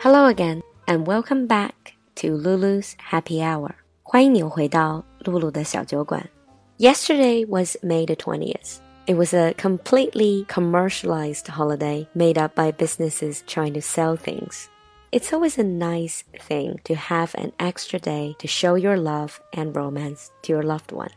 Hello again, and welcome back to Lulu's Happy Hour. 欢迎你回到露露的小酒馆。Yesterday was May the 20th. It was a completely commercialized holiday made up by businesses trying to sell things. It's always a nice thing to have an extra day to show your love and romance to your loved one.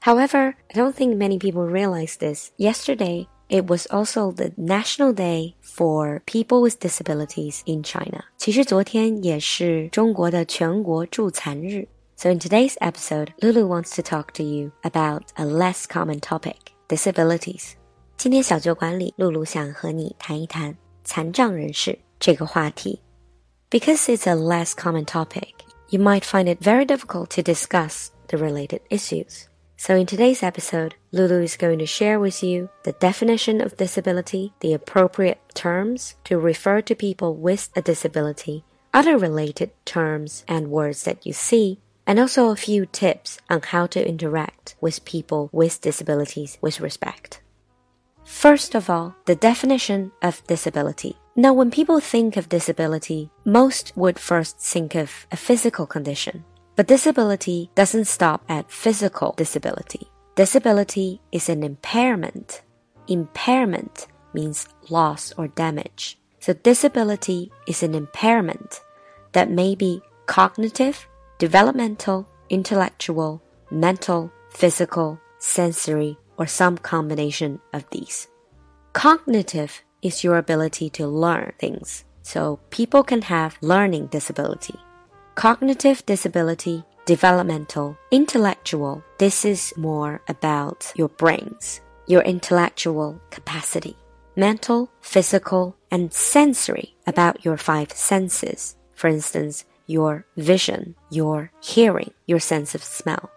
However, I don't think many people realize this. Yesterday, it was also the National Day for People with Disabilities in China. 其实昨天也是中国的全国助残日。So in today's episode, Lulu wants to talk to you about a less common topic, disabilities. 今天小酒馆里，露露想和你谈一谈残障人士这个话题。Because it's a less common topic, you might find it very difficult to discuss the related issues. So in today's episode, Lulu is going to share with you the definition of disability, the appropriate terms to refer to people with a disability, other related terms and words that you see, and also a few tips on how to interact with people with disabilities with respect. First of all, the definition of disability. Now, when people think of disability, most would first think of a physical condition. But disability doesn't stop at physical disability. Disability is an impairment. Impairment means loss or damage. So disability is an impairment that may be cognitive, developmental, intellectual, mental, physical, sensory, or some combination of these. Cognitive is your ability to learn things. So people can have learning disability cognitive disability, developmental, intellectual. This is more about your brains, your intellectual capacity, mental, physical, and sensory about your five senses. For instance, your vision, your hearing, your sense of smell.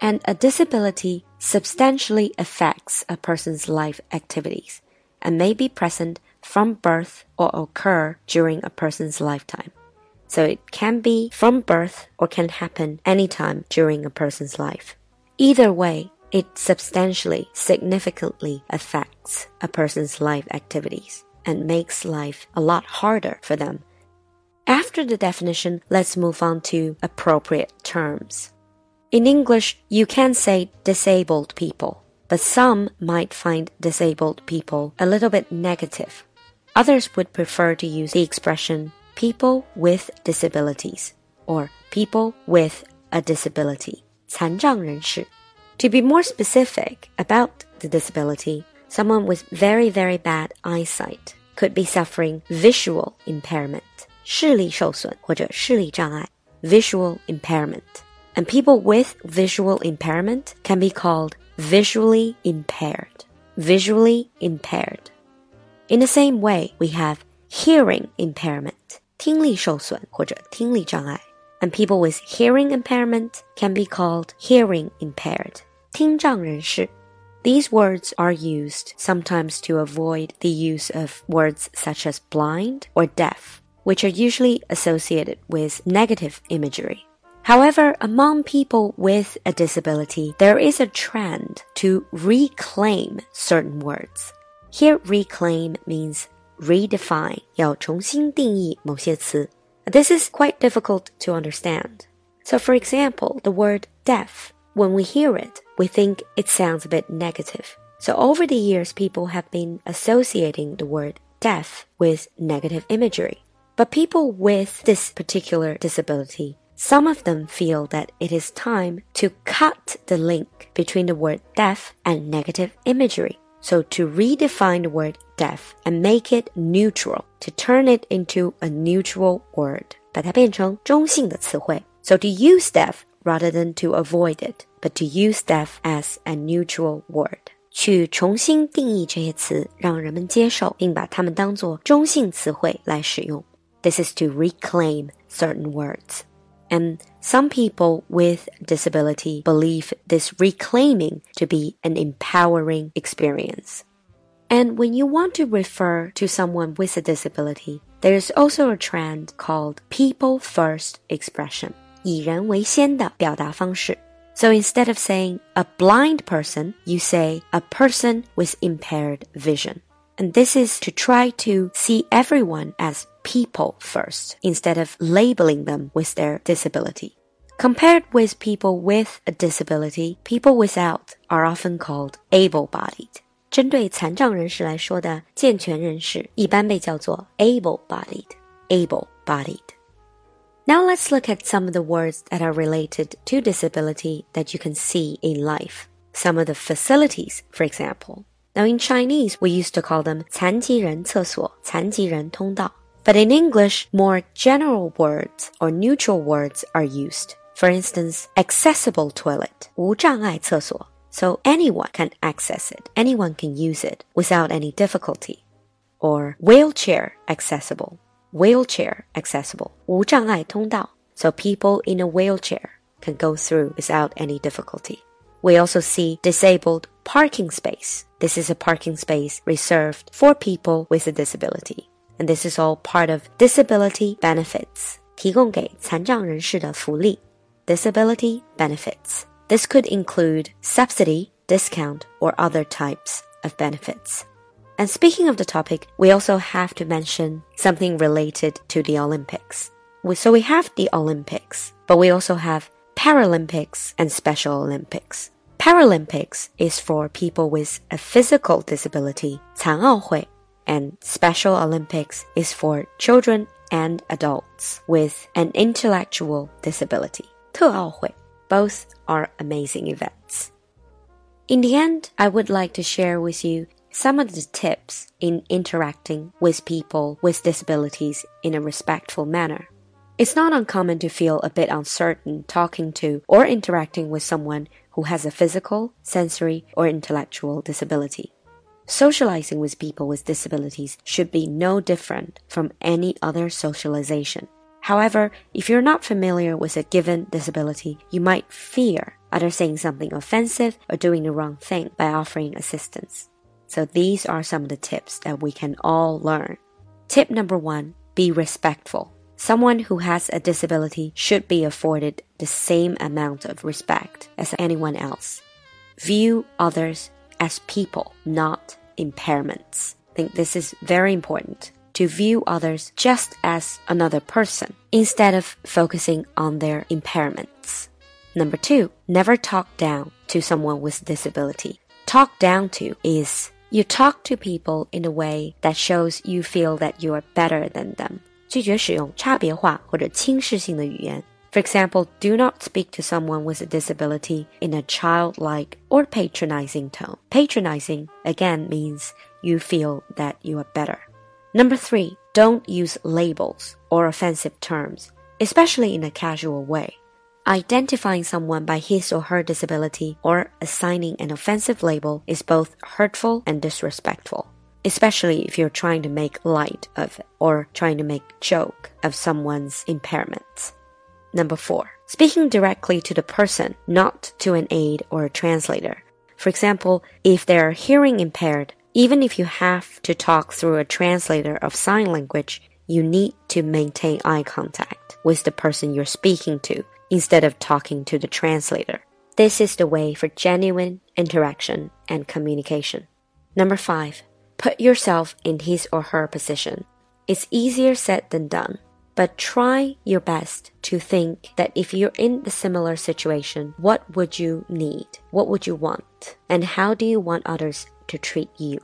And a disability substantially affects a person's life activities and may be present from birth or occur during a person's lifetime. So it can be from birth or can happen anytime during a person's life. Either way, it substantially, significantly affects a person's life activities and makes life a lot harder for them. After the definition, let's move on to appropriate terms. In English, you can say disabled people, but some might find disabled people a little bit negative. Others would prefer to use the expression people with disabilities or people with a disability. 残障人士. To be more specific about the disability, someone with very, very bad eyesight could be suffering visual impairment, 视力受损或者视力障碍, visual impairment. And people with visual impairment can be called visually impaired. Visually impaired. In the same way, we have hearing impairment. 听力受损或者听力障碍。And people with hearing impairment can be called hearing impaired. 听障人士. These words are used sometimes to avoid the use of words such as blind or deaf, which are usually associated with negative imagery. However, among people with a disability, there is a trend to reclaim certain words. Here, reclaim means redefine 要重新定义某些词. This is quite difficult to understand. So for example, the word deaf, when we hear it, we think it sounds a bit negative. So over the years, people have been associating the word deaf with negative imagery. But people with this particular disability, some of them feel that it is time to cut the link between the word deaf and negative imagery. So to redefine the word deaf and make it neutral, to turn it into a neutral word, 把它变成中性的词汇. So to use deaf rather than to avoid it, but to use deaf as a neutral word. 去重新定义这些词，让人们接受，并把它们当作中性词汇来使用。This is to reclaim certain words. And some people with disability believe this reclaiming to be an empowering experience. And when you want to refer to someone with a disability, there's also a trend called people first expression. 以人为先的表达方式. So instead of saying a blind person, you say a person with impaired vision. And this is to try to see everyone as people first instead of labeling them with their disability. Compared with people with a disability, people without are often called able-bodied. 针对残障人士来说的健全人士，一般被叫做 able-bodied. Able-bodied. Now let's look at some of the words that are related to disability that you can see in life. Some of the facilities, for example. Now in Chinese, we used to call them 残疾人厕所,残疾人通道. But in English, more general words or neutral words are used. For instance, accessible toilet, 无障碍厕所. So anyone can access it, anyone can use it without any difficulty. Or wheelchair accessible, wheelchair accessible, 无障碍通道. So people in a wheelchair can go through without any difficulty. We also see disabled parking space. This is a parking space reserved for people with a disability. And this is all part of disability benefits. 提供给残障人士的福利 disability benefits. This could include subsidy, discount, or other types of benefits. And speaking of the topic, we also have to mention something related to the Olympics. So we have the Olympics, but we also have Paralympics and Special Olympics. Paralympics is for people with a physical disability, 残奥会, and Special Olympics is for children and adults with an intellectual disability. 特奥会. Both are amazing events. In the end, I would like to share with you some of the tips in interacting with people with disabilities in a respectful manner. It's not uncommon to feel a bit uncertain talking to or interacting with someone who has a physical, sensory, or intellectual disability. Socializing with people with disabilities should be no different from any other socialization. However, if you're not familiar with a given disability, you might fear others saying something offensive or doing the wrong thing by offering assistance. So these are some of the tips that we can all learn. Tip number one, be respectful. Someone who has a disability should be afforded the same amount of respect as anyone else. View others as people, not impairments. I think this is very important to view others just as another person instead of focusing on their impairments. Number two, never talk down to someone with disability. Talk down to is you talk to people in a way that shows you feel that you are better than them. 拒绝使用差别化或者轻视性的语言。For example, do not speak to someone with a disability in a childlike or patronizing tone. Patronizing again means you feel that you are better. Number three, don't use labels or offensive terms, especially in a casual way. Identifying someone by his or her disability or assigning an offensive label is both hurtful and disrespectful, especially if you're trying to make light of it or trying to make joke of someone's impairments. Number four, speaking directly to the person, not to an aide or a translator. For example, if they're hearing impaired, even if you have to talk through a translator of sign language, you need to maintain eye contact with the person you're speaking to instead of talking to the translator. This is the way for genuine interaction and communication. Number five, put yourself in his or her position. It's easier said than done, but try your best to think that if you're in a similar situation, what would you need? What would you want? And how do you want others to treat you.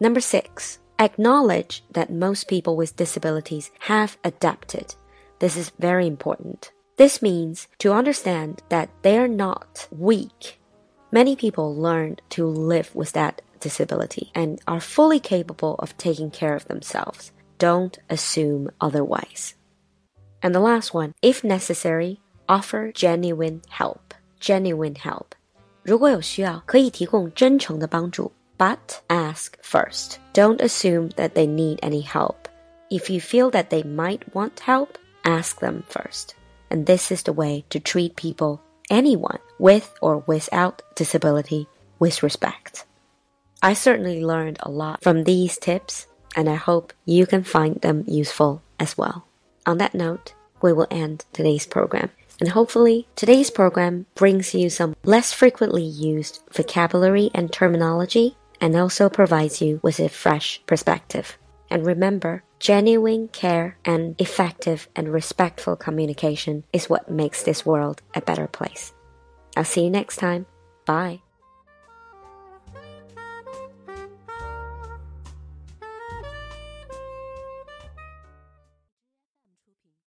Number six, acknowledge that most people with disabilities have adapted. This is very important. This means to understand that they are not weak. Many people learned to live with that disability and are fully capable of taking care of themselves. Don't assume otherwise. And the last one, if necessary, offer genuine help. Genuine help. 如果有需要，可以提供真诚的帮助。 But ask first. Don't assume that they need any help. If you feel that they might want help, ask them first. And this is the way to treat people, anyone, with or without disability, with respect. I certainly learned a lot from these tips, and I hope you can find them useful as well. On that note, we will end today's program. And hopefully, today's program brings you some less frequently used vocabulary and terminology and also provides you with a fresh perspective. And remember, genuine care and effective and respectful communication is what makes this world a better place. I'll see you next time. Bye.